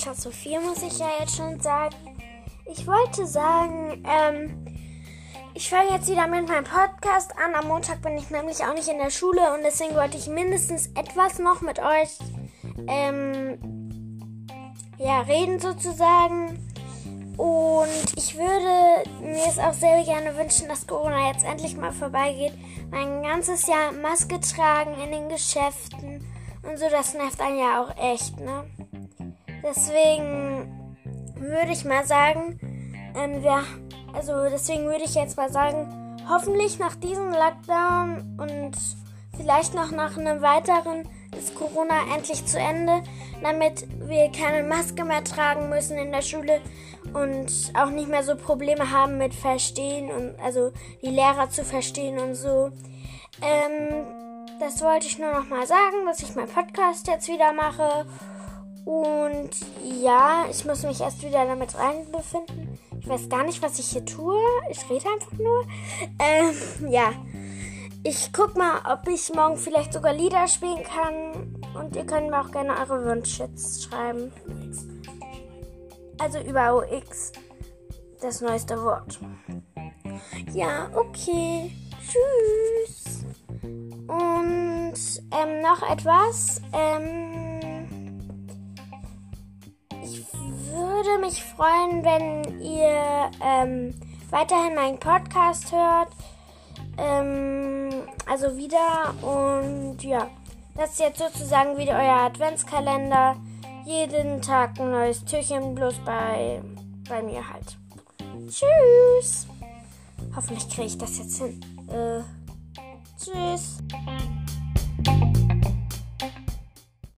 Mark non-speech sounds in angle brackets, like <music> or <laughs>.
so viel muss ich ja jetzt schon sagen. Ich wollte sagen, ähm, ich fange jetzt wieder mit meinem Podcast an. Am Montag bin ich nämlich auch nicht in der Schule und deswegen wollte ich mindestens etwas noch mit euch ähm, ja, reden sozusagen. Und ich würde mir es auch sehr gerne wünschen, dass Corona jetzt endlich mal vorbeigeht. Mein ganzes Jahr Maske tragen in den Geschäften und so, das nervt einen ja auch echt, ne? Deswegen würde ich mal sagen, ähm, wir, also deswegen würde ich jetzt mal sagen, hoffentlich nach diesem Lockdown und vielleicht noch nach einem weiteren ist Corona endlich zu Ende, damit wir keine Maske mehr tragen müssen in der Schule und auch nicht mehr so Probleme haben mit Verstehen und also die Lehrer zu verstehen und so. Ähm, das wollte ich nur noch mal sagen, dass ich meinen Podcast jetzt wieder mache. Und ja, ich muss mich erst wieder damit reinbefinden. Ich weiß gar nicht, was ich hier tue. Ich rede einfach nur. Ähm, <laughs> ja. Ich guck mal, ob ich morgen vielleicht sogar Lieder spielen kann. Und ihr könnt mir auch gerne eure Wünsche schreiben. Also über OX. Das neueste Wort. Ja, okay. Tschüss. Und ähm, noch etwas. Ähm, mich freuen, wenn ihr ähm, weiterhin meinen Podcast hört. Ähm, also wieder. Und ja, das ist jetzt sozusagen wieder euer Adventskalender. Jeden Tag ein neues Türchen, bloß bei, bei mir halt. Tschüss. Hoffentlich kriege ich das jetzt hin. Äh, tschüss.